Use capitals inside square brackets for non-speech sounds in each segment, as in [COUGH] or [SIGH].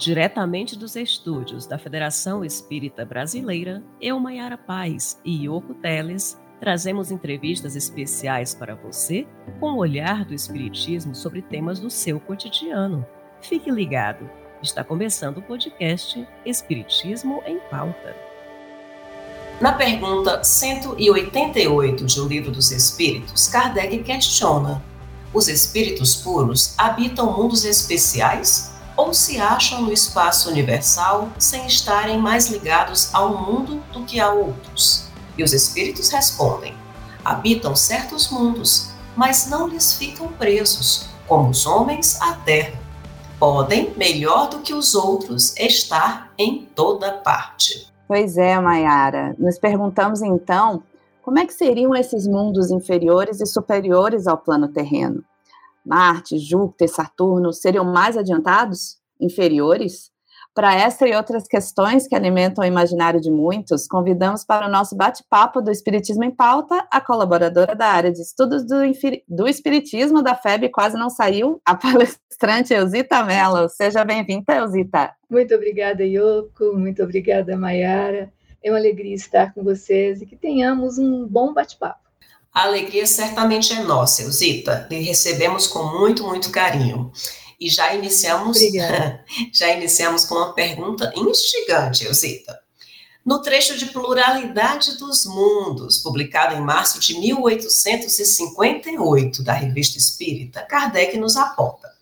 Diretamente dos estúdios da Federação Espírita Brasileira, eu, Maiara Paz e Yoko Teles, trazemos entrevistas especiais para você com o olhar do Espiritismo sobre temas do seu cotidiano. Fique ligado, está começando o podcast Espiritismo em Pauta. Na pergunta 188 de O Livro dos Espíritos, Kardec questiona: os espíritos puros habitam mundos especiais ou se acham no espaço universal sem estarem mais ligados a um mundo do que a outros. E os espíritos respondem: habitam certos mundos, mas não lhes ficam presos, como os homens à terra. Podem, melhor do que os outros, estar em toda parte. Pois é, Mayara. Nos perguntamos então como é que seriam esses mundos inferiores e superiores ao plano terreno? Marte, Júpiter, Saturno seriam mais adiantados? Inferiores? Para esta e outras questões que alimentam o imaginário de muitos, convidamos para o nosso bate-papo do Espiritismo em Pauta a colaboradora da área de estudos do, do Espiritismo da FEB quase não saiu, a [LAUGHS] palestrante Elzita Mello. Seja bem-vinda, Elzita. Muito obrigada, Yoko. Muito obrigada, Mayara. É uma alegria estar com vocês e que tenhamos um bom bate-papo. A alegria certamente é nossa, Elzita. Lhe recebemos com muito, muito carinho. E já iniciamos, [LAUGHS] já iniciamos com uma pergunta instigante, Elzita. No trecho de Pluralidade dos Mundos, publicado em março de 1858 da Revista Espírita, Kardec nos aponta: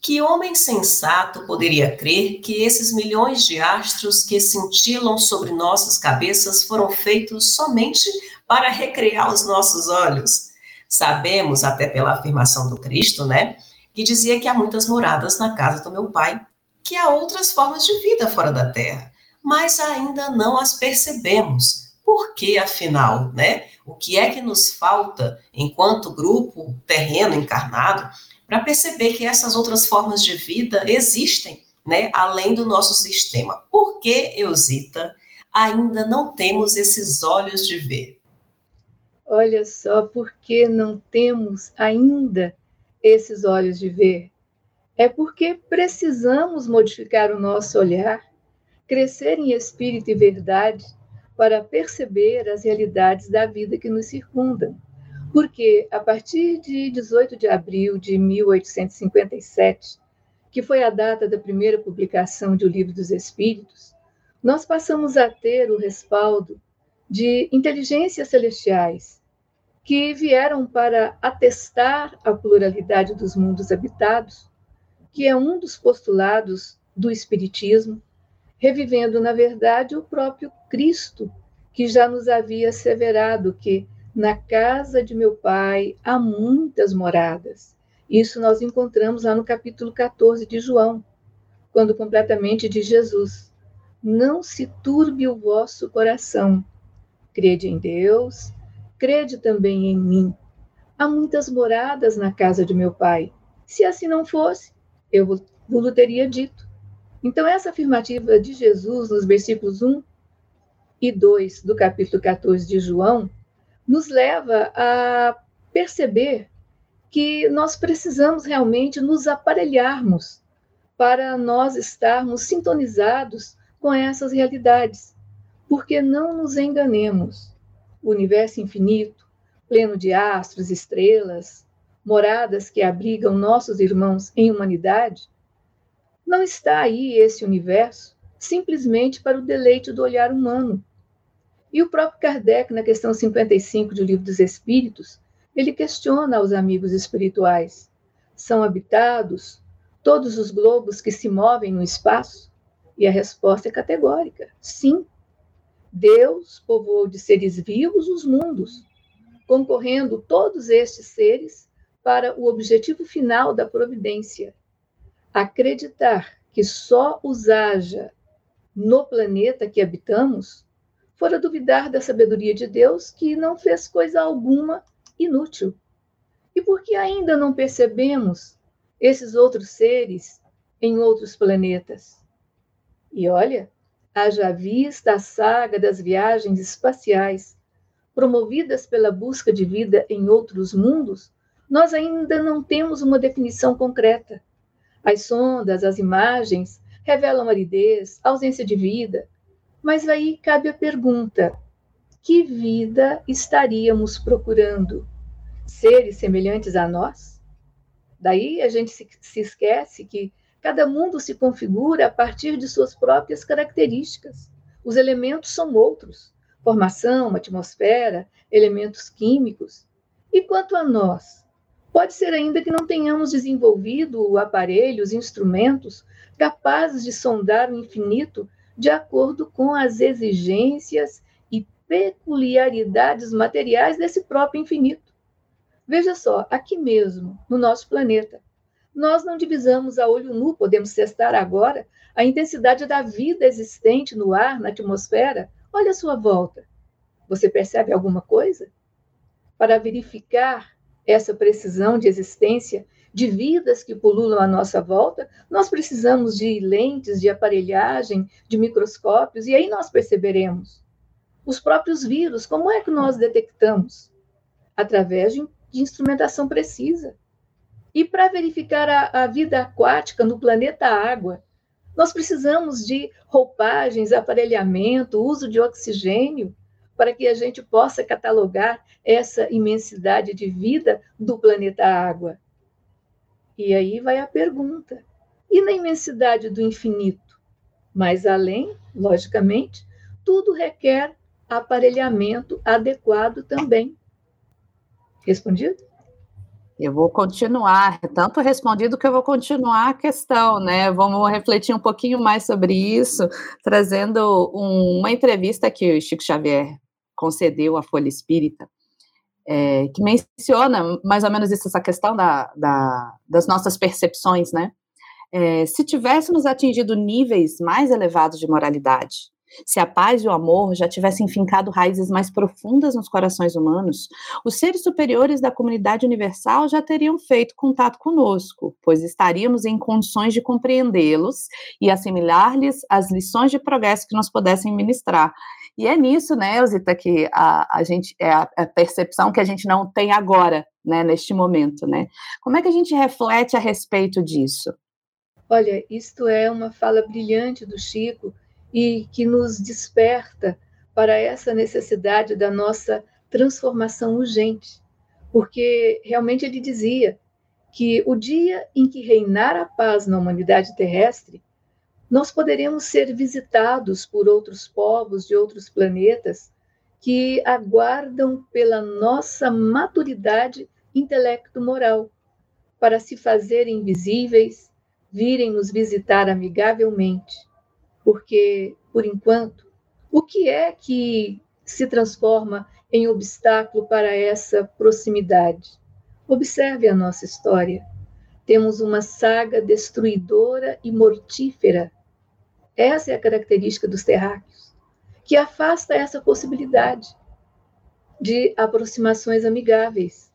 que homem sensato poderia crer que esses milhões de astros que cintilam sobre nossas cabeças foram feitos somente para recrear os nossos olhos. Sabemos, até pela afirmação do Cristo, né, que dizia que há muitas moradas na casa do meu pai, que há outras formas de vida fora da Terra, mas ainda não as percebemos. Por que, afinal, né? O que é que nos falta enquanto grupo terreno encarnado para perceber que essas outras formas de vida existem, né, além do nosso sistema? Por que, Eusita, ainda não temos esses olhos de ver? Olha só, porque não temos ainda esses olhos de ver? É porque precisamos modificar o nosso olhar, crescer em espírito e verdade para perceber as realidades da vida que nos circundam. Porque a partir de 18 de abril de 1857, que foi a data da primeira publicação de O Livro dos Espíritos, nós passamos a ter o respaldo de inteligências celestiais que vieram para atestar a pluralidade dos mundos habitados, que é um dos postulados do Espiritismo, revivendo, na verdade, o próprio Cristo, que já nos havia asseverado que na casa de meu pai há muitas moradas. Isso nós encontramos lá no capítulo 14 de João, quando completamente diz Jesus: Não se turbe o vosso coração. Crede em Deus, crede também em mim. Há muitas moradas na casa de meu pai. Se assim não fosse, eu vos teria dito. Então, essa afirmativa de Jesus nos versículos 1 e 2 do capítulo 14 de João nos leva a perceber que nós precisamos realmente nos aparelharmos para nós estarmos sintonizados com essas realidades, porque não nos enganemos o universo infinito, pleno de astros, estrelas, moradas que abrigam nossos irmãos em humanidade, não está aí esse universo simplesmente para o deleite do olhar humano. E o próprio Kardec, na questão 55 do Livro dos Espíritos, ele questiona aos amigos espirituais: são habitados todos os globos que se movem no espaço? E a resposta é categórica: sim. Deus povoou de seres vivos os mundos, concorrendo todos estes seres para o objetivo final da providência. Acreditar que só os haja no planeta que habitamos, fora duvidar da sabedoria de Deus, que não fez coisa alguma inútil. E por que ainda não percebemos esses outros seres em outros planetas? E olha, haja vista a saga das viagens espaciais, promovidas pela busca de vida em outros mundos, nós ainda não temos uma definição concreta. As sondas, as imagens, revelam aridez, ausência de vida. Mas aí cabe a pergunta: que vida estaríamos procurando? Seres semelhantes a nós? Daí a gente se, esquece que cada mundo se configura a partir de suas próprias características. Os elementos são outros: formação, atmosfera, elementos químicos. E quanto a nós? Pode ser ainda que não tenhamos desenvolvido aparelhos, instrumentos capazes de sondar o infinito de acordo com as exigências e peculiaridades materiais desse próprio infinito. Veja só, aqui mesmo, no nosso planeta, nós não divisamos a olho nu, podemos testar agora a intensidade da vida existente no ar, na atmosfera. Olha a sua volta. Você percebe alguma coisa? Para verificar essa precisão de existência de vidas que pululam à nossa volta, nós precisamos de lentes, de aparelhagem, de microscópios, e aí nós perceberemos. Os próprios vírus, como é que nós detectamos? Através de, de instrumentação precisa. E para verificar a, a vida aquática no planeta Água, nós precisamos de roupagens, aparelhamento, uso de oxigênio, para que a gente possa catalogar essa imensidade de vida do planeta Água. E aí vai a pergunta: e na imensidade do infinito? Mais além, logicamente, tudo requer aparelhamento adequado também. Respondido? Eu vou continuar, tanto respondido que eu vou continuar a questão, né? Vamos refletir um pouquinho mais sobre isso, trazendo um, uma entrevista que o Chico Xavier concedeu à Folha Espírita, é, que menciona mais ou menos isso, essa questão da, da, das nossas percepções, né? É, se tivéssemos atingido níveis mais elevados de moralidade, se a paz e o amor já tivessem fincado raízes mais profundas nos corações humanos, os seres superiores da comunidade universal já teriam feito contato conosco, pois estaríamos em condições de compreendê-los e assimilar-lhes as lições de progresso que nos pudessem ministrar. E é nisso, né, Elzita, que a, a gente é a, a, percepção que a gente não tem agora, né, neste momento, né? Como é que a gente reflete a respeito disso? Olha, isto é uma fala brilhante do Chico e que nos desperta para essa necessidade da nossa transformação urgente, porque realmente ele dizia que o dia em que reinar a paz na humanidade terrestre nós poderemos ser visitados por outros povos de outros planetas que aguardam pela nossa maturidade intelecto-moral para se fazerem visíveis, virem nos visitar amigavelmente. Porque, por enquanto, o que é que se transforma em obstáculo para essa proximidade? Observe a nossa história. Temos uma saga destruidora e mortífera essa é a característica dos terráqueos, que afasta essa possibilidade de aproximações amigáveis.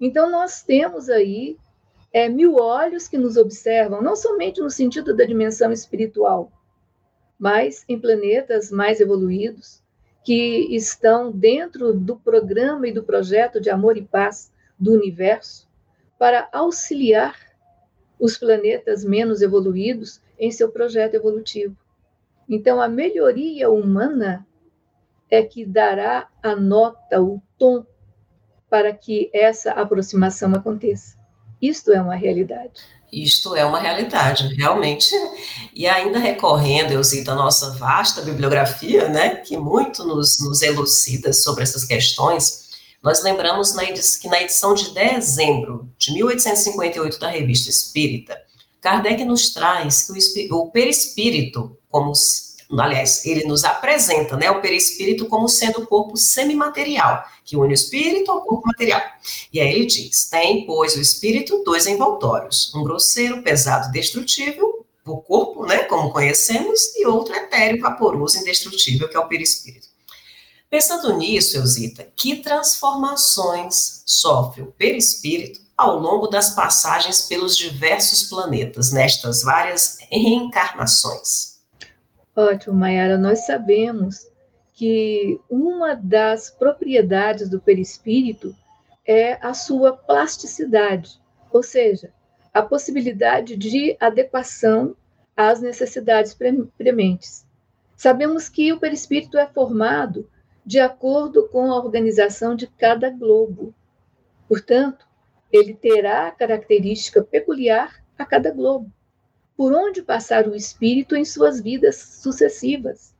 Então, nós temos aí é, mil olhos que nos observam, não somente no sentido da dimensão espiritual, mas em planetas mais evoluídos, que estão dentro do programa e do projeto de amor e paz do universo, para auxiliar os planetas menos evoluídos em seu projeto evolutivo. Então, a melhoria humana é que dará a nota, o tom, para que essa aproximação aconteça. Isto é uma realidade. Isto é uma realidade, realmente. E ainda recorrendo, eu cito a nossa vasta bibliografia, né, que muito nos, nos elucida sobre essas questões, nós lembramos na que na edição de dezembro de 1858 da Revista Espírita, Kardec nos traz que o, o perispírito, como, aliás, ele nos apresenta né, o perispírito como sendo o corpo semimaterial, que une o espírito ao corpo material. E aí ele diz: tem, pois, o espírito dois envoltórios, um grosseiro, pesado, destrutível, o corpo, né, como conhecemos, e outro etéreo, vaporoso, indestrutível, que é o perispírito. Pensando nisso, Eusita, que transformações sofre o perispírito ao longo das passagens pelos diversos planetas, nestas várias reencarnações? Ótimo, Mayara. Nós sabemos que uma das propriedades do perispírito é a sua plasticidade, ou seja, a possibilidade de adequação às necessidades prementes. Sabemos que o perispírito é formado de acordo com a organização de cada globo. Portanto, ele terá característica peculiar a cada globo, por onde passar o espírito em suas vidas sucessivas.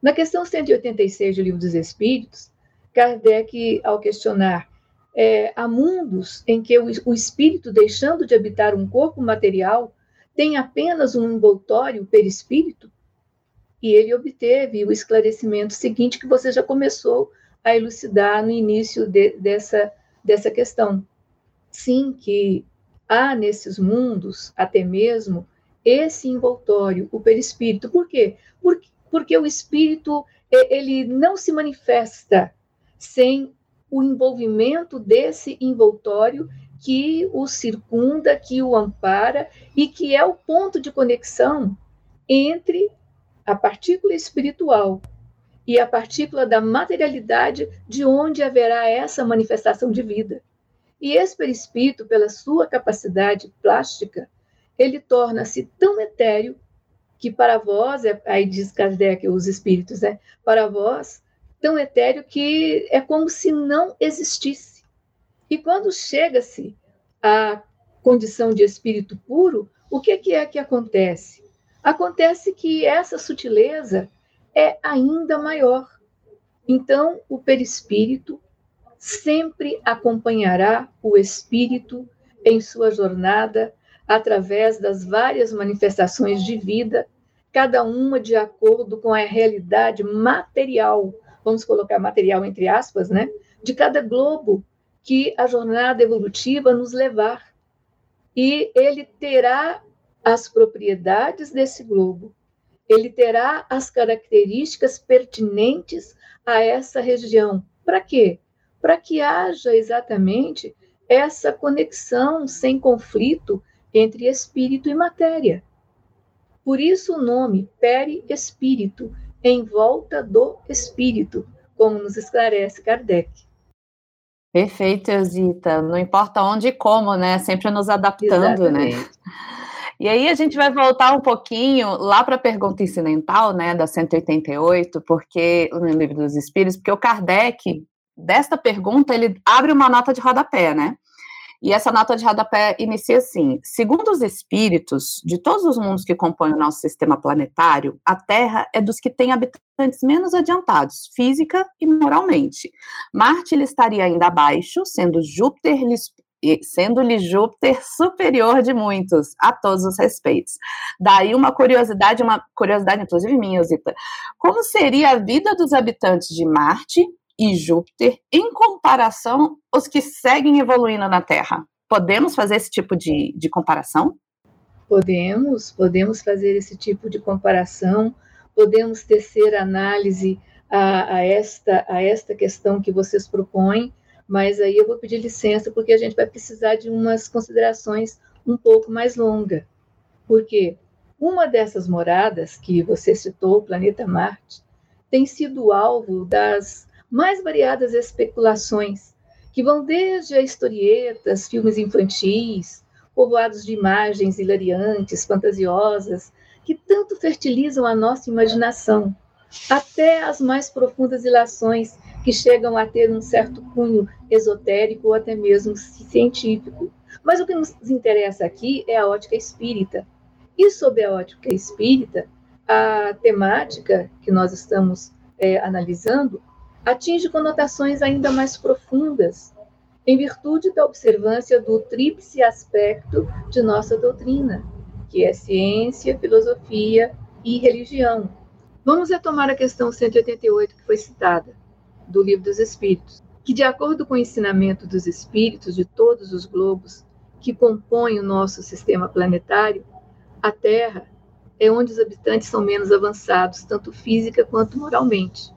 Na questão 186 do Livro dos Espíritos, Kardec, ao questionar é, há mundos em que o, o espírito, deixando de habitar um corpo material, tem apenas um envoltório perispírito? E ele obteve o esclarecimento seguinte que você já começou a elucidar no início de, dessa, dessa questão. Sim, que há nesses mundos até mesmo esse envoltório, o perispírito. Por quê? Porque, porque o espírito ele não se manifesta sem o envolvimento desse envoltório que o circunda, que o ampara e que é o ponto de conexão entre a partícula espiritual e a partícula da materialidade de onde haverá essa manifestação de vida. E esse perispírito, pela sua capacidade plástica, ele torna-se tão etéreo que para vós, é, aí diz Kardec, os espíritos, né? Para vós, tão etéreo que é como se não existisse. E quando chega-se à condição de espírito puro, o que, que é que acontece? Acontece que essa sutileza é ainda maior. Então, o perispírito sempre acompanhará o espírito em sua jornada através das várias manifestações de vida, cada uma de acordo com a realidade material vamos colocar material entre aspas, né, de cada globo que a jornada evolutiva nos levar. E ele terá as propriedades desse globo, ele terá as características pertinentes a essa região. Para quê? Para que haja exatamente essa conexão sem conflito entre espírito e matéria. Por isso o nome perispírito, em volta do espírito, como nos esclarece Kardec. Perfeito, Zita. Não importa onde e como, né? Sempre nos adaptando, né? Exatamente. né? E aí a gente vai voltar um pouquinho lá para a pergunta incidental, né, da 188, porque no livro dos Espíritos, porque o Kardec desta pergunta ele abre uma nota de rodapé, né? E essa nota de rodapé inicia assim: segundo os espíritos de todos os mundos que compõem o nosso sistema planetário, a Terra é dos que tem habitantes menos adiantados, física e moralmente. Marte lhe estaria ainda abaixo, sendo Júpiter sendo-lhe Júpiter superior de muitos, a todos os respeitos. Daí uma curiosidade, uma curiosidade inclusive minha, Zita. Como seria a vida dos habitantes de Marte e Júpiter em comparação aos que seguem evoluindo na Terra? Podemos fazer esse tipo de, de comparação? Podemos, podemos fazer esse tipo de comparação, podemos tecer análise a, a, esta, a esta questão que vocês propõem, mas aí eu vou pedir licença porque a gente vai precisar de umas considerações um pouco mais longas. Porque uma dessas moradas que você citou, o planeta Marte, tem sido alvo das mais variadas especulações, que vão desde historietas, filmes infantis, povoados de imagens hilariantes, fantasiosas, que tanto fertilizam a nossa imaginação, até as mais profundas ilações que chegam a ter um certo cunho esotérico ou até mesmo científico. Mas o que nos interessa aqui é a ótica espírita. E sob a ótica espírita, a temática que nós estamos é, analisando atinge conotações ainda mais profundas, em virtude da observância do tríplice aspecto de nossa doutrina, que é ciência, filosofia e religião. Vamos retomar a questão 188 que foi citada, do Livro dos Espíritos, que, de acordo com o ensinamento dos espíritos de todos os globos que compõem o nosso sistema planetário, a Terra é onde os habitantes são menos avançados, tanto física quanto moralmente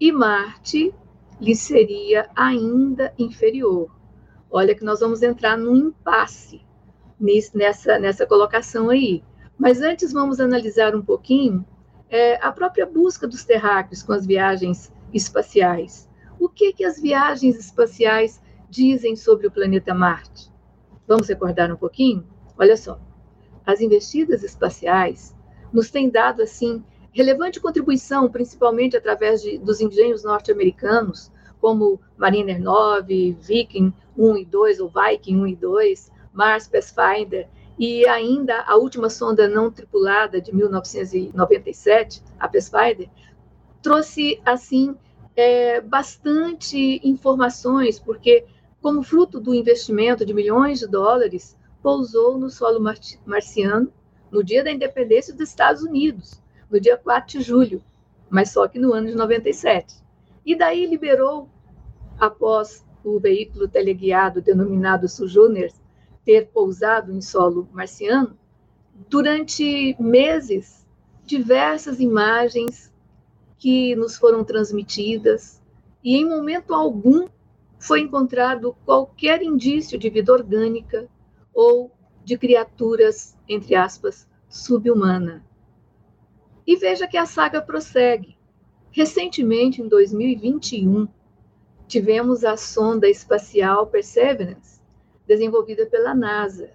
e Marte lhe seria ainda inferior. Olha que nós vamos entrar num impasse nessa, nessa colocação aí. Mas antes vamos analisar um pouquinho é, a própria busca dos terráqueos com as viagens espaciais. O que, que as viagens espaciais dizem sobre o planeta Marte? Vamos recordar um pouquinho? Olha só, as investidas espaciais nos tem dado assim relevante contribuição, principalmente através de, dos engenhos norte-americanos, como Mariner 9, Viking 1 e 2, ou Viking 1 e 2, Mars Pathfinder, e ainda a última sonda não tripulada de 1997, a Pathfinder, trouxe assim é, bastante informações, porque como fruto do investimento de milhões de dólares, pousou no solo marciano no dia da independência dos Estados Unidos, no dia 4 de julho, mas só que no ano de 97. E daí liberou, após o veículo teleguiado denominado Sojourner ter pousado em solo marciano, durante meses, diversas imagens que nos foram transmitidas e em momento algum foi encontrado qualquer indício de vida orgânica ou de criaturas, entre aspas, subhumana. E veja que a saga prossegue. Recentemente, em 2021, tivemos a sonda espacial Perseverance, desenvolvida pela NASA.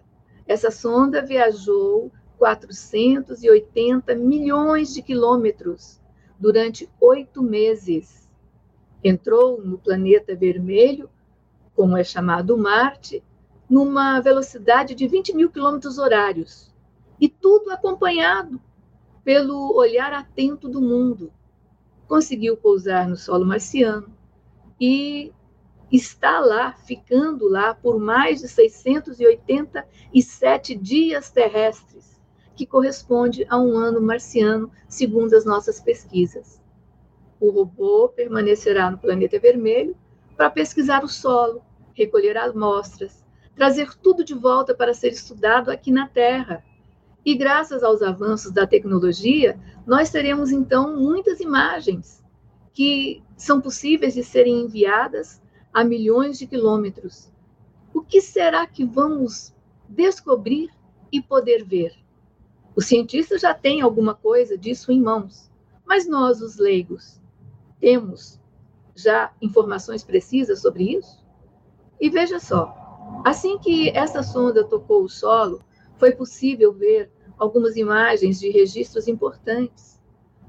Essa sonda viajou 480 milhões de quilômetros durante oito meses. Entrou no planeta vermelho, como é chamado Marte, numa velocidade de 20 mil quilômetros horários. E tudo acompanhado pelo olhar atento do mundo. Conseguiu pousar no solo marciano e está lá, ficando lá por mais de 687 dias terrestres, que corresponde a um ano marciano, segundo as nossas pesquisas. O robô permanecerá no planeta vermelho para pesquisar o solo, recolher amostras, trazer tudo de volta para ser estudado aqui na Terra e graças aos avanços da tecnologia, nós teremos então muitas imagens que são possíveis de serem enviadas a milhões de quilômetros. O que será que vamos descobrir e poder ver? Os cientistas já têm alguma coisa disso em mãos, mas nós, os leigos, temos já informações precisas sobre isso? E veja só, assim que essa sonda tocou o solo, foi possível ver algumas imagens de registros importantes.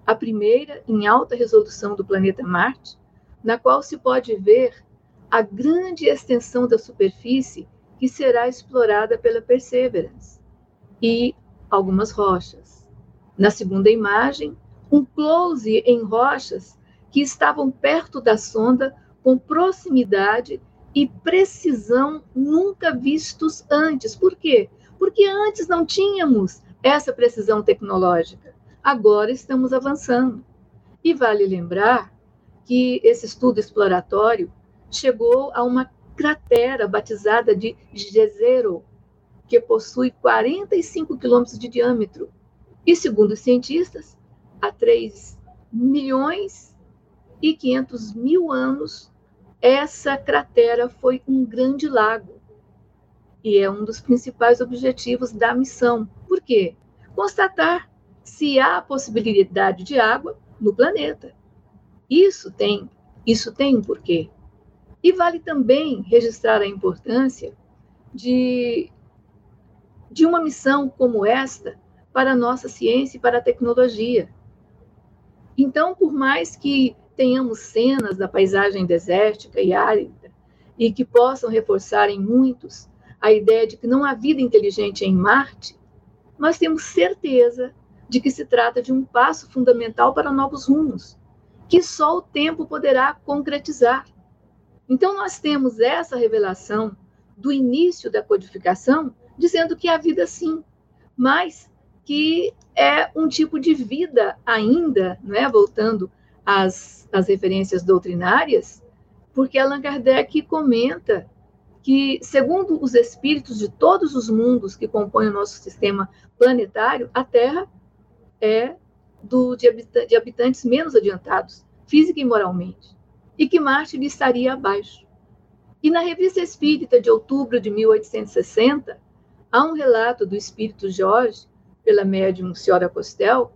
A primeira, em alta resolução do planeta Marte, na qual se pode ver a grande extensão da superfície que será explorada pela Perseverance, e algumas rochas. Na segunda imagem, um close em rochas que estavam perto da sonda com proximidade e precisão nunca vistos antes. Por quê? Porque antes não tínhamos essa precisão tecnológica. Agora estamos avançando. E vale lembrar que esse estudo exploratório chegou a uma cratera batizada de Jezero, que possui 45 quilômetros de diâmetro. E, segundo os cientistas, há 3 milhões e 500 mil anos, essa cratera foi um grande lago. E é um dos principais objetivos da missão, por quê? Constatar se há possibilidade de água no planeta. Isso tem, isso tem um porquê. E vale também registrar a importância de, de uma missão como esta para a nossa ciência e para a tecnologia. Então, por mais que tenhamos cenas da paisagem desértica e árida e que possam reforçar em muitos a ideia de que não há vida inteligente em Marte, nós temos certeza de que se trata de um passo fundamental para novos rumos, que só o tempo poderá concretizar. Então, nós temos essa revelação do início da codificação, dizendo que há vida sim, mas que é um tipo de vida ainda, não é? voltando às, às referências doutrinárias, porque Allan Kardec comenta que, segundo os espíritos de todos os mundos que compõem o nosso sistema planetário, a Terra é do, de, de habitantes menos adiantados, física e moralmente, e que Marte lhe estaria abaixo. E na Revista Espírita de outubro de 1860, há um relato do espírito Jorge, pela médium Senhora Costel,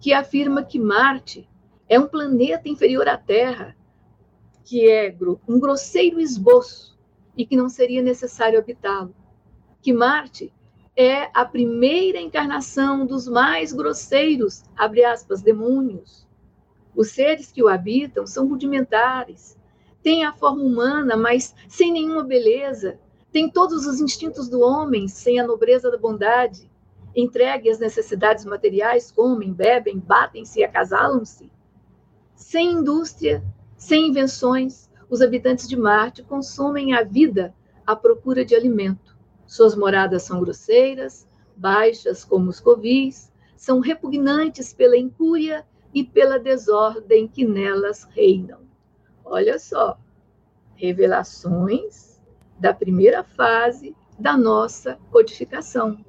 que afirma que Marte é um planeta inferior à Terra, que é um grosseiro esboço e que não seria necessário habitá-lo. Que Marte é a primeira encarnação dos mais grosseiros, abre aspas, demônios. Os seres que o habitam são rudimentares, têm a forma humana, mas sem nenhuma beleza, têm todos os instintos do homem, sem a nobreza da bondade, entregue às necessidades materiais, comem, bebem, batem-se e acasalam-se. Sem indústria, sem invenções, os habitantes de Marte consomem a vida à procura de alimento. Suas moradas são grosseiras, baixas como os covis, são repugnantes pela incúria e pela desordem que nelas reinam. Olha só, revelações da primeira fase da nossa codificação.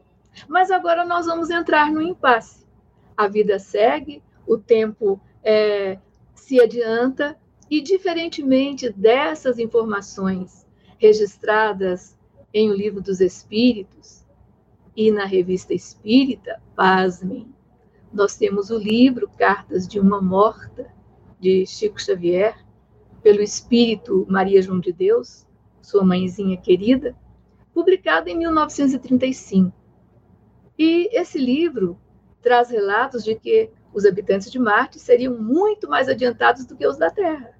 Mas agora nós vamos entrar no impasse. A vida segue, o tempo é, se adianta, e diferentemente dessas informações registradas em O Livro dos Espíritos e na Revista Espírita, pasmem, nós temos o livro Cartas de uma Morta, de Chico Xavier, pelo Espírito Maria João de Deus, sua mãezinha querida, publicado em 1935. E esse livro traz relatos de que os habitantes de Marte seriam muito mais adiantados do que os da Terra.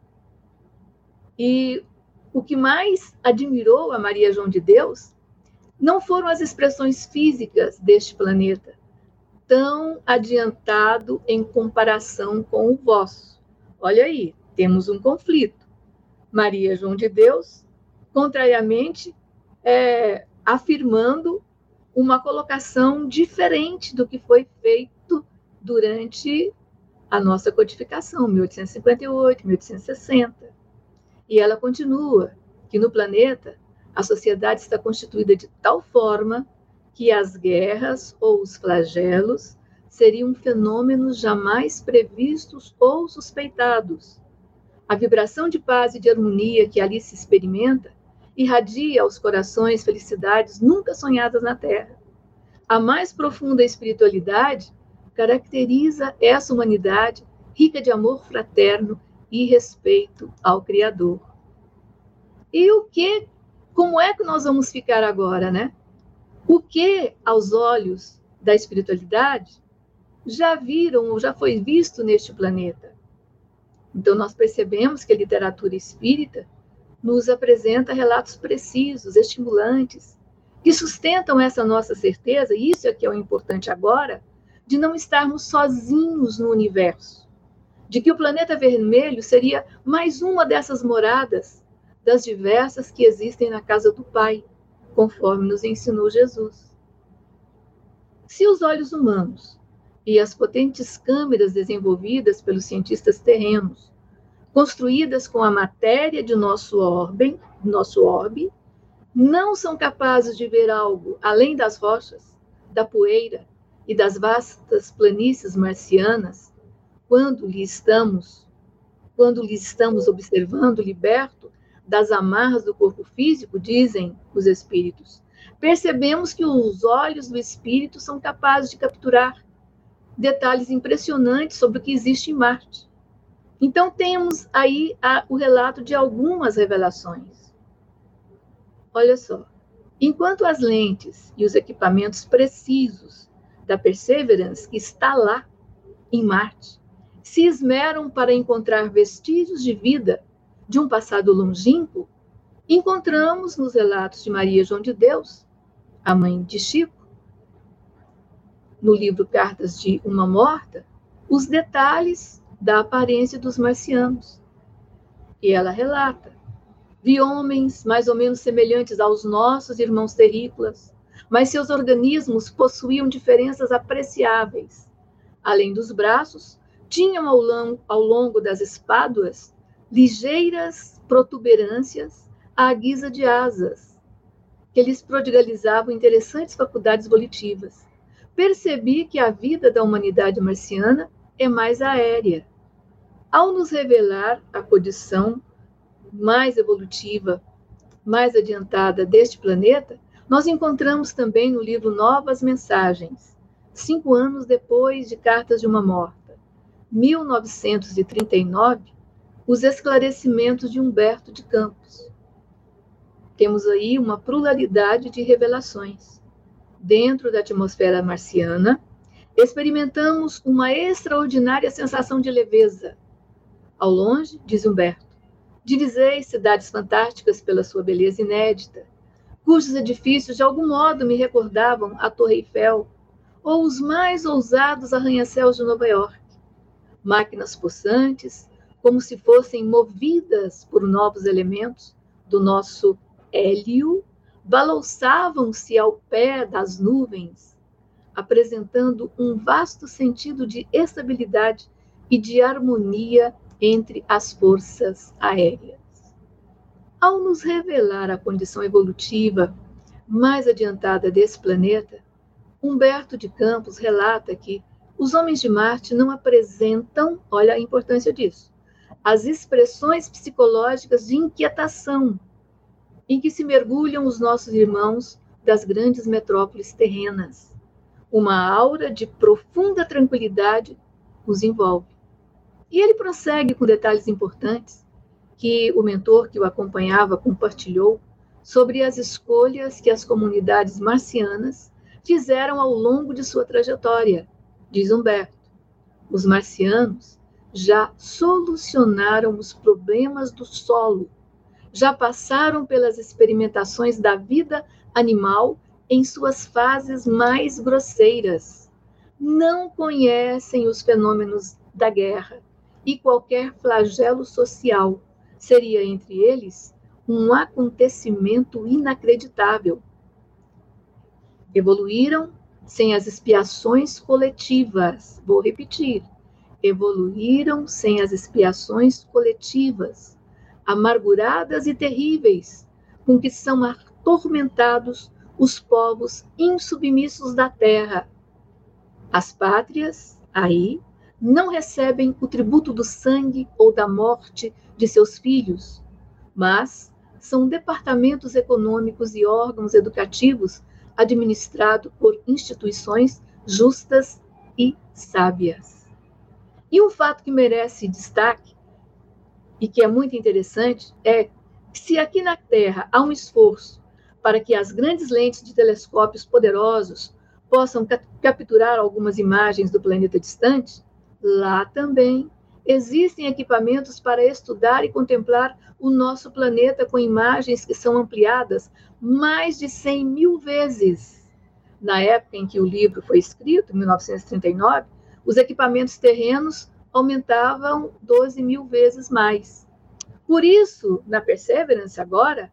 E o que mais admirou a Maria João de Deus não foram as expressões físicas deste planeta, tão adiantado em comparação com o vosso. Olha aí, temos um conflito. Maria João de Deus, contrariamente, é, afirmando uma colocação diferente do que foi feito durante a nossa codificação, 1858, 1860. E ela continua que no planeta a sociedade está constituída de tal forma que as guerras ou os flagelos seriam fenômenos jamais previstos ou suspeitados. A vibração de paz e de harmonia que ali se experimenta irradia aos corações felicidades nunca sonhadas na Terra. A mais profunda espiritualidade caracteriza essa humanidade rica de amor fraterno e respeito ao Criador. E o que, como é que nós vamos ficar agora, né? O que, aos olhos da espiritualidade, já viram ou já foi visto neste planeta? Então, nós percebemos que a literatura espírita nos apresenta relatos precisos, estimulantes, que sustentam essa nossa certeza, e isso é que é o importante agora, de não estarmos sozinhos no universo de que o planeta vermelho seria mais uma dessas moradas das diversas que existem na casa do Pai, conforme nos ensinou Jesus. Se os olhos humanos e as potentes câmeras desenvolvidas pelos cientistas terrenos, construídas com a matéria de nosso orbe, nosso orbe, não são capazes de ver algo além das rochas, da poeira e das vastas planícies marcianas, quando lhe estamos, quando lhe estamos observando liberto das amarras do corpo físico, dizem os espíritos, percebemos que os olhos do espírito são capazes de capturar detalhes impressionantes sobre o que existe em Marte. Então temos aí a, o relato de algumas revelações. Olha só, enquanto as lentes e os equipamentos precisos da Perseverance que está lá em Marte se esmeram para encontrar vestígios de vida de um passado longínquo, encontramos nos relatos de Maria João de Deus, a mãe de Chico, no livro Cartas de uma Morta, os detalhes da aparência dos marcianos. E ela relata: vi homens mais ou menos semelhantes aos nossos irmãos terrícolas, mas seus organismos possuíam diferenças apreciáveis. Além dos braços, tinham ao ao longo das espáduas ligeiras protuberâncias à guisa de asas, que lhes prodigalizavam interessantes faculdades volitivas. Percebi que a vida da humanidade marciana é mais aérea. Ao nos revelar a condição mais evolutiva, mais adiantada deste planeta, nós encontramos também no livro Novas Mensagens, cinco anos depois de Cartas de uma Morte 1939, os esclarecimentos de Humberto de Campos. Temos aí uma pluralidade de revelações. dentro da atmosfera marciana, experimentamos uma extraordinária sensação de leveza. Ao longe, diz Humberto, divisei cidades fantásticas pela sua beleza inédita, cujos edifícios de algum modo me recordavam a Torre Eiffel ou os mais ousados arranha-céus de Nova York. Máquinas possantes, como se fossem movidas por novos elementos do nosso hélio, balouçavam-se ao pé das nuvens, apresentando um vasto sentido de estabilidade e de harmonia entre as forças aéreas. Ao nos revelar a condição evolutiva mais adiantada desse planeta, Humberto de Campos relata que os homens de Marte não apresentam, olha a importância disso, as expressões psicológicas de inquietação em que se mergulham os nossos irmãos das grandes metrópoles terrenas. Uma aura de profunda tranquilidade os envolve. E ele prossegue com detalhes importantes que o mentor que o acompanhava compartilhou sobre as escolhas que as comunidades marcianas fizeram ao longo de sua trajetória, diz Humberto. Os marcianos já solucionaram os problemas do solo já passaram pelas experimentações da vida animal em suas fases mais grosseiras. Não conhecem os fenômenos da guerra e qualquer flagelo social seria entre eles um acontecimento inacreditável. Evoluíram sem as expiações coletivas. Vou repetir. Evoluíram sem as expiações coletivas amarguradas e terríveis, com que são atormentados os povos insubmissos da terra. As pátrias, aí, não recebem o tributo do sangue ou da morte de seus filhos, mas são departamentos econômicos e órgãos educativos administrados por instituições justas e sábias. E um fato que merece destaque e que é muito interessante é que se aqui na Terra há um esforço para que as grandes lentes de telescópios poderosos possam capturar algumas imagens do planeta distante, lá também existem equipamentos para estudar e contemplar o nosso planeta com imagens que são ampliadas mais de 100 mil vezes. Na época em que o livro foi escrito, 1939, os equipamentos terrenos aumentavam 12 mil vezes mais. Por isso, na Perseverance agora,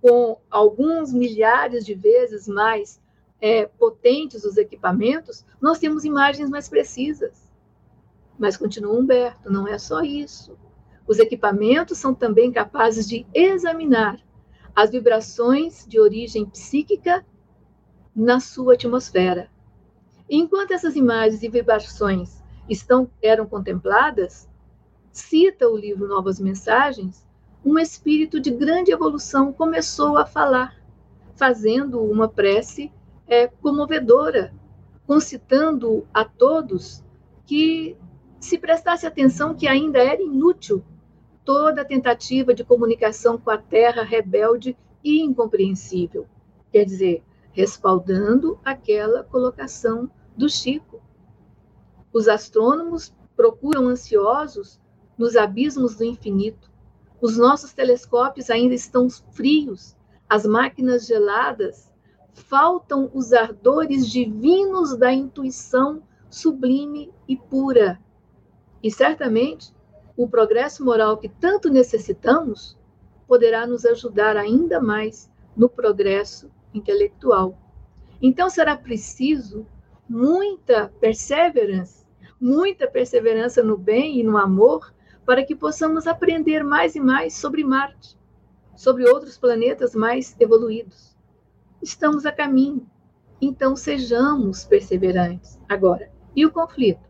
com alguns milhares de vezes mais é, potentes os equipamentos, nós temos imagens mais precisas. Mas continua Humberto, não é só isso. Os equipamentos são também capazes de examinar as vibrações de origem psíquica na sua atmosfera. Enquanto essas imagens e vibrações estão, eram contempladas, cita o livro Novas Mensagens, um espírito de grande evolução começou a falar, fazendo uma prece é, comovedora, concitando a todos que se prestasse atenção que ainda era inútil toda tentativa de comunicação com a terra rebelde e incompreensível. Quer dizer, respaldando aquela colocação do Chico. Os astrônomos procuram ansiosos nos abismos do infinito. Os nossos telescópios ainda estão frios, as máquinas geladas. Faltam os ardores divinos da intuição sublime e pura. E certamente o progresso moral que tanto necessitamos poderá nos ajudar ainda mais no progresso intelectual. Então será preciso muita perseverança muita perseverança no bem e no amor, para que possamos aprender mais e mais sobre Marte, sobre outros planetas mais evoluídos. Estamos a caminho, então sejamos perseverantes. Agora, e o conflito?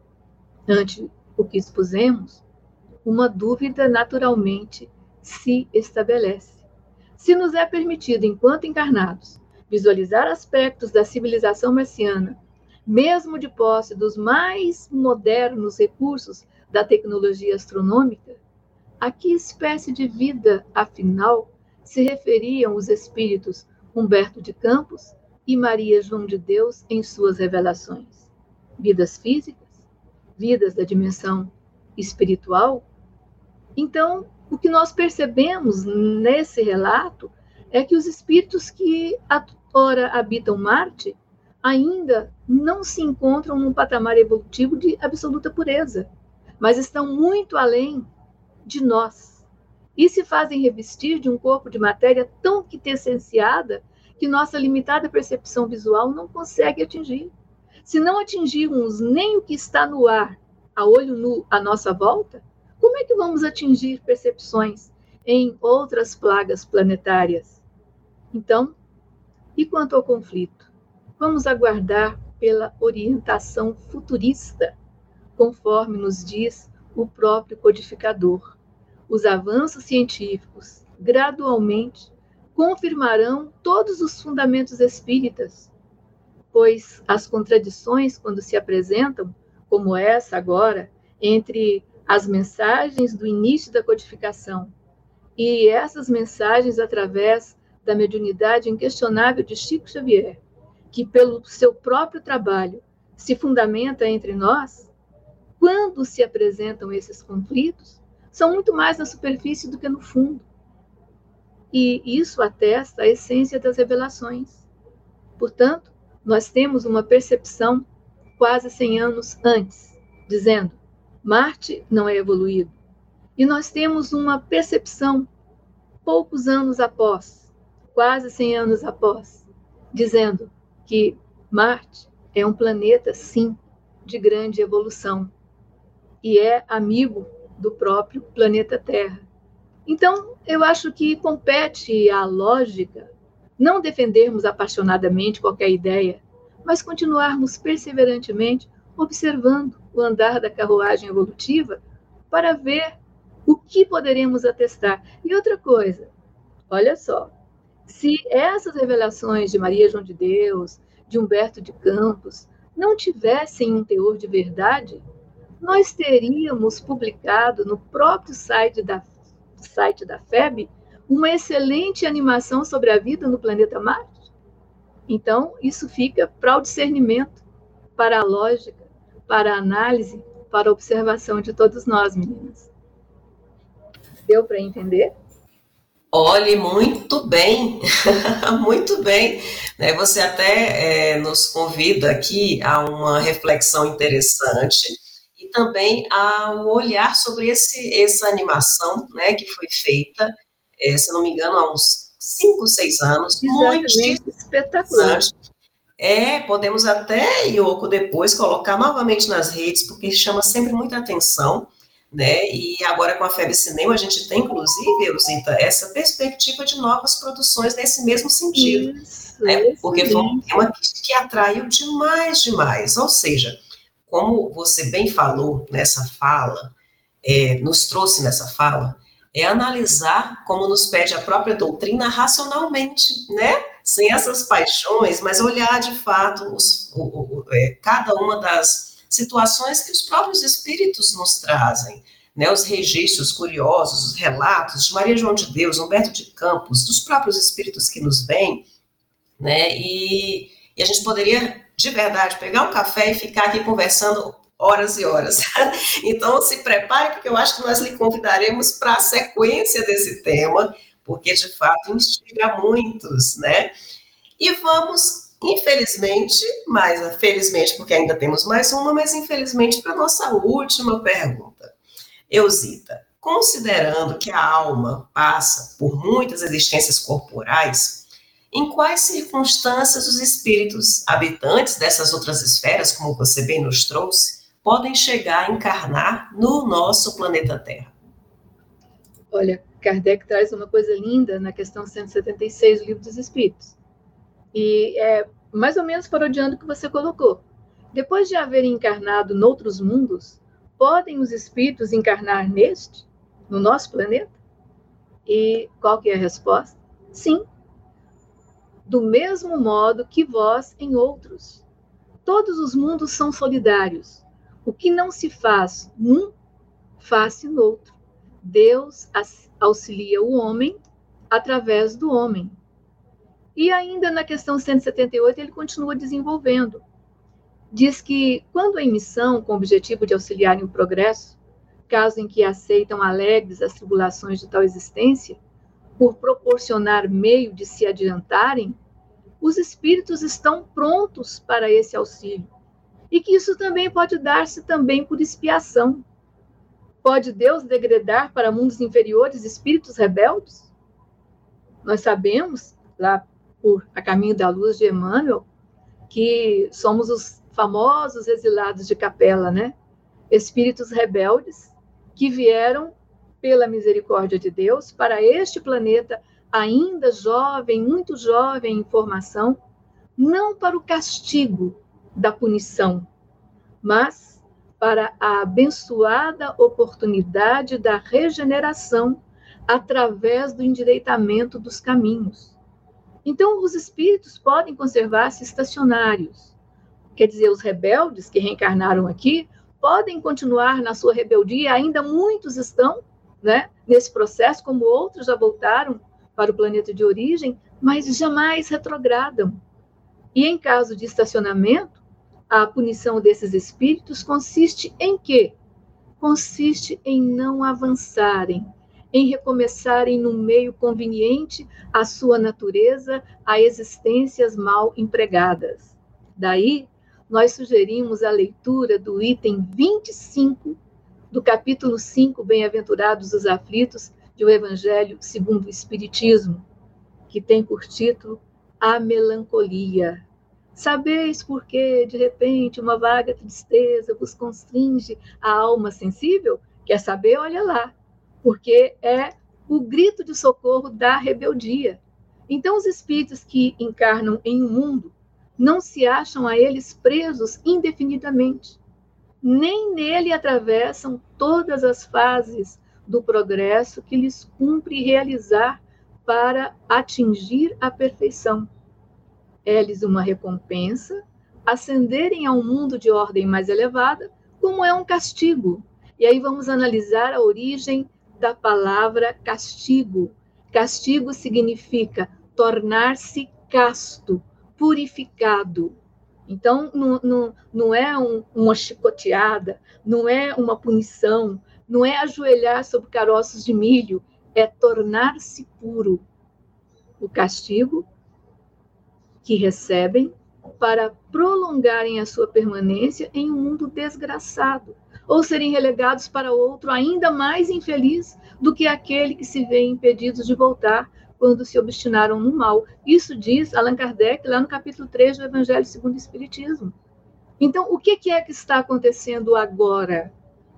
Ante o que expusemos, uma dúvida naturalmente se estabelece. Se nos é permitido, enquanto encarnados, visualizar aspectos da civilização marciana mesmo de posse dos mais modernos recursos da tecnologia astronômica, a que espécie de vida, afinal, se referiam os espíritos Humberto de Campos e Maria João de Deus em suas revelações? Vidas físicas? Vidas da dimensão espiritual? Então, o que nós percebemos nesse relato é que os espíritos que ora habitam Marte ainda não se encontram num patamar evolutivo de absoluta pureza, mas estão muito além de nós e se fazem revestir de um corpo de matéria tão quintessenciada que nossa limitada percepção visual não consegue atingir. Se não atingirmos nem o que está no ar, a olho nu, à nossa volta, como é que vamos atingir percepções em outras plagas planetárias? Então, e quanto ao conflito? Vamos aguardar pela orientação futurista, conforme nos diz o próprio codificador. Os avanços científicos, gradualmente, confirmarão todos os fundamentos espíritas, pois as contradições, quando se apresentam, como essa agora, entre as mensagens do início da codificação e essas mensagens através da mediunidade inquestionável de Chico Xavier, que pelo seu próprio trabalho se fundamenta entre nós, quando se apresentam esses conflitos, são muito mais na superfície do que no fundo. E isso atesta a essência das revelações. Portanto, nós temos uma percepção quase 100 anos antes, dizendo: Marte não é evoluído. E nós temos uma percepção poucos anos após, quase 100 anos após, dizendo: que Marte é um planeta, sim, de grande evolução e é amigo do próprio planeta Terra. Então, eu acho que compete à lógica não defendermos apaixonadamente qualquer ideia, mas continuarmos perseverantemente observando o andar da carruagem evolutiva para ver o que poderemos atestar. E outra coisa, olha só, se essas revelações de Maria João de Deus, de Humberto de Campos, não tivessem um teor de verdade, nós teríamos publicado no próprio site da, site da FEB uma excelente animação sobre a vida no planeta Marte. Então, isso fica para o discernimento, para a lógica, para a análise, para a observação de todos nós, meninas. Deu para entender? Olhe muito bem, [LAUGHS] muito bem. Né? Você até é, nos convida aqui a uma reflexão interessante e também a olhar sobre esse, essa animação né, que foi feita, é, se não me engano, há uns 5, 6 anos. Exatamente, muito espetacular. É, podemos até, Yoko, depois colocar novamente nas redes, porque chama sempre muita atenção né? E agora com a FEB Cinema a gente tem, inclusive, Eusita, essa perspectiva de novas produções nesse mesmo sentido. Isso, né? Porque foi um tema que, que atraiu demais, demais. Ou seja, como você bem falou nessa fala, é, nos trouxe nessa fala, é analisar, como nos pede a própria doutrina, racionalmente, né? Sem essas paixões, mas olhar de fato os, o, o, é, cada uma das situações que os próprios espíritos nos trazem. Né, os registros curiosos, os relatos de Maria João de Deus, Humberto de Campos, dos próprios espíritos que nos vêm, né, e, e a gente poderia, de verdade, pegar um café e ficar aqui conversando horas e horas. [LAUGHS] Então, se prepare, porque eu acho que nós lhe convidaremos para a sequência desse tema, porque de fato instiga muitos, né? E vamos Infelizmente, mas felizmente porque ainda temos mais uma, mas infelizmente para nossa última pergunta. Eusita, considerando que a alma passa por muitas existências corporais, em quais circunstâncias os espíritos habitantes dessas outras esferas, como você bem nos trouxe, podem chegar a encarnar no nosso planeta Terra? Olha, Kardec traz uma coisa linda na questão 176 do Livro dos Espíritos e é mais ou menos parodiando o que você colocou. Depois de haverem encarnado noutros mundos, podem os espíritos encarnar neste, no nosso planeta? E qual que é a resposta? Sim. Do mesmo modo que vós em outros. Todos os mundos são solidários. O que não se faz num, faz-se no outro. Deus auxilia o homem através do homem E ainda na questão 178, ele continua desenvolvendo. Diz que, quando em missão, com o objetivo de auxiliar em progresso, caso em que aceitam alegres as tribulações de tal existência, por proporcionar meio de se adiantarem, os espíritos estão prontos para esse auxílio. E que isso também pode dar-se também por expiação. Pode Deus degradar para mundos inferiores espíritos rebeldes? Nós sabemos, lá por A Caminho da Luz de Emmanuel, que somos os famosos exilados de capela, né? Espíritos rebeldes que vieram pela misericórdia de Deus para este planeta ainda jovem, muito jovem em formação, não para o castigo da punição, mas para a abençoada oportunidade da regeneração através do endireitamento dos caminhos. Então, os espíritos podem conservar-se estacionários. Quer dizer, os rebeldes que reencarnaram aqui podem continuar na sua rebeldia, ainda muitos estão né, nesse processo, como outros já voltaram para o planeta de origem, mas jamais retrogradam. E em caso de estacionamento, a punição desses espíritos consiste em quê? Consiste em não avançarem, em recomeçarem no meio conveniente à sua natureza, a existências mal empregadas. Daí, nós sugerimos a leitura do item 25 do capítulo 5, Bem-aventurados os aflitos, de O Evangelho segundo o Espiritismo, que tem por título A Melancolia. Sabeis por que, de repente, uma vaga tristeza vos constringe a alma sensível? Quer saber? Olha lá porque é o grito de socorro da rebeldia. Então, os espíritos que encarnam em um mundo não se acham a eles presos indefinidamente, nem nele atravessam todas as fases do progresso que lhes cumpre realizar para atingir a perfeição. É-lhes uma recompensa ascenderem a um mundo de ordem mais elevada, como é um castigo. E aí vamos analisar a origem da palavra castigo. Castigo significa tornar-se casto, purificado. Então, não, não, não é um, uma chicoteada, não é uma punição, não é ajoelhar sobre caroços de milho, é tornar-se puro. O castigo que recebem para prolongarem a sua permanência em um mundo desgraçado, ou serem relegados para outro ainda mais infeliz do que aquele que se vê impedidos de voltar quando se obstinaram no mal. Isso diz Allan Kardec lá no capítulo 3 do Evangelho segundo o Espiritismo. Então, o que é que está acontecendo agora,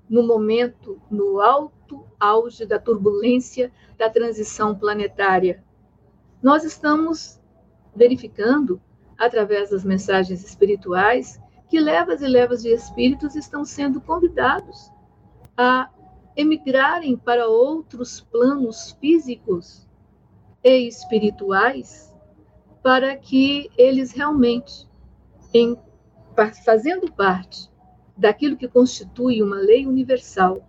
no momento, no alto auge da turbulência da transição planetária? Nós estamos verificando, através das mensagens espirituais, que levas e levas de espíritos estão sendo convidados a emigrarem para outros planos físicos e espirituais, para que eles realmente, em, fazendo parte daquilo que constitui uma lei universal,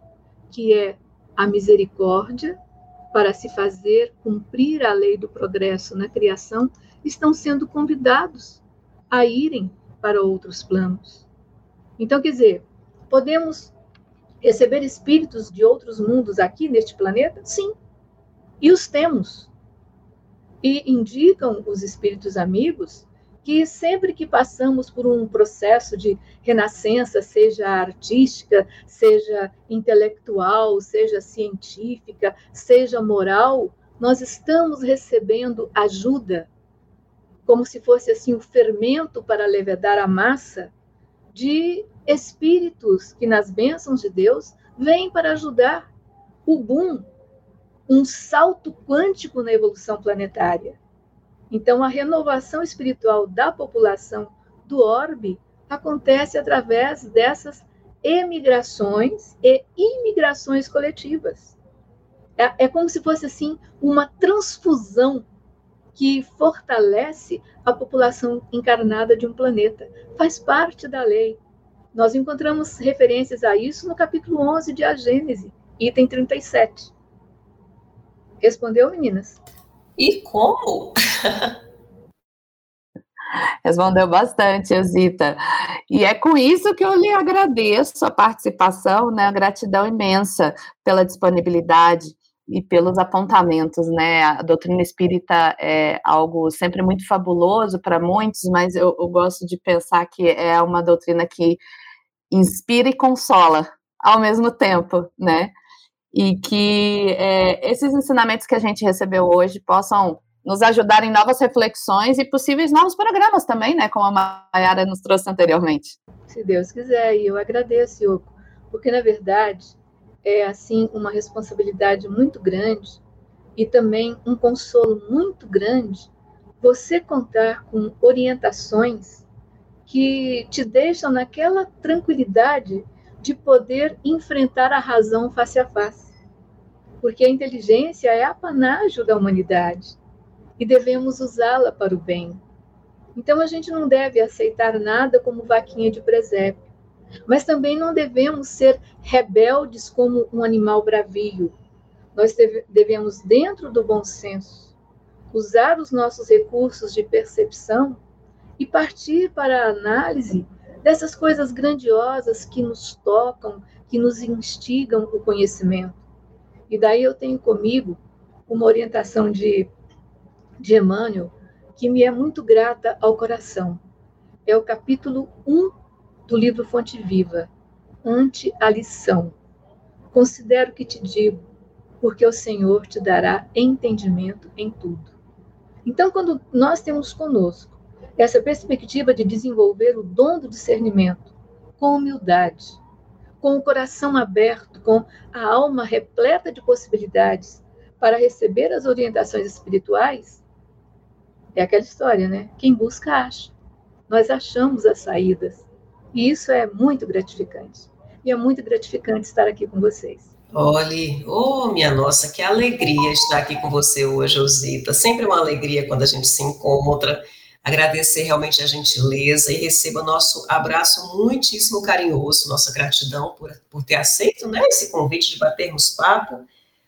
que é a misericórdia, para se fazer cumprir a lei do progresso na criação, estão sendo convidados a irem para outros planos. Então, quer dizer, podemos receber espíritos de outros mundos aqui neste planeta? Sim. E os temos. E indicam os espíritos amigos que sempre que passamos por um processo de renascença, seja artística, seja intelectual, seja científica, seja moral, nós estamos recebendo ajuda como se fosse assim o fermento para levedar a massa de espíritos que nas bênçãos de Deus vêm para ajudar o boom, um salto quântico na evolução planetária. Então a renovação espiritual da população do orbe acontece através dessas emigrações e imigrações coletivas. É, é como se fosse assim uma transfusão que fortalece a população encarnada de um planeta. Faz parte da lei. Nós encontramos referências a isso no capítulo 11 de A Gênese, item 37. Respondeu, meninas? E como? [LAUGHS] Respondeu bastante, Zita. E é com isso que eu lhe agradeço a participação, né? A gratidão imensa pela disponibilidade e pelos apontamentos, né? A doutrina espírita é algo sempre muito fabuloso para muitos, mas eu, eu, gosto de pensar que é uma doutrina que inspira e consola ao mesmo tempo, né? E que é, esses ensinamentos que a gente recebeu hoje possam nos ajudar em novas reflexões e possíveis novos programas também, né? Como a Mayara nos trouxe anteriormente. Se Deus quiser, e eu agradeço, porque na verdade é assim uma responsabilidade muito grande e também um consolo muito grande você contar com orientações que te deixam naquela tranquilidade de poder enfrentar a razão face a face. Porque a inteligência é a panágio da humanidade e devemos usá-la para o bem. Então a gente não deve aceitar nada como vaquinha de presépio, mas também não devemos ser rebeldes como um animal bravio. Nós devemos, dentro do bom senso, usar os nossos recursos de percepção e partir para a análise dessas coisas grandiosas que nos tocam, que nos instigam o conhecimento. E daí eu tenho comigo uma orientação de de Emmanuel, que me é muito grata ao coração. É o capítulo 1 do livro Fonte Viva, Ante a Lição. Considero que te digo, porque o Senhor te dará entendimento em tudo. Então, quando nós temos conosco essa perspectiva de desenvolver o dom do discernimento com humildade, com o coração aberto, com a alma repleta de possibilidades para receber as orientações espirituais, é aquela história, né? Quem busca, acha. Nós achamos as saídas. E isso é muito gratificante. E é muito gratificante estar aqui com vocês. Olhe, oh minha nossa, que alegria estar aqui com você hoje, Osita. Sempre uma alegria quando a gente se encontra. Agradecer realmente a gentileza e receba nosso abraço muitíssimo carinhoso, nossa gratidão por, por ter aceito né, esse convite de batermos papo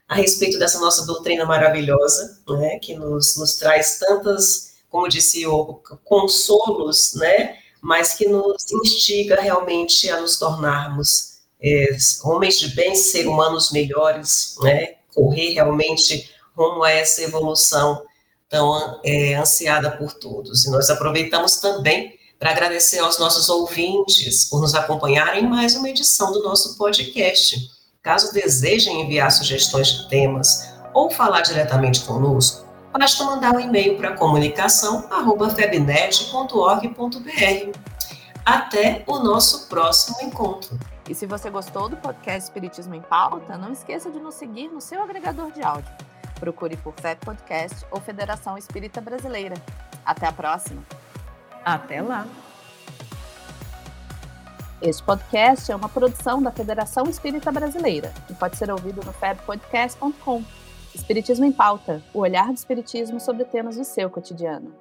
a respeito dessa nossa doutrina maravilhosa, né, que nos, nos traz tantas, como disse o consolos, né, mas que nos instiga realmente a nos tornarmos é, homens de bem, ser humanos melhores, né, correr realmente rumo a essa evolução tão é, ansiada por todos. E nós aproveitamos também para agradecer aos nossos ouvintes por nos acompanharem em mais uma edição do nosso podcast. Caso desejem enviar sugestões de temas ou falar diretamente conosco, basta mandar um e-mail para comunicação@febnet.org.br. Até o nosso próximo encontro. E se você gostou do podcast Espiritismo em Pauta, não esqueça de nos seguir no seu agregador de áudio. Procure por FEB Podcast ou Federação Espírita Brasileira. Até a próxima. Até lá. Este podcast é uma produção da Federação Espírita Brasileira e pode ser ouvido no febpodcast.com. Espiritismo em Pauta, o olhar do Espiritismo sobre temas do seu cotidiano.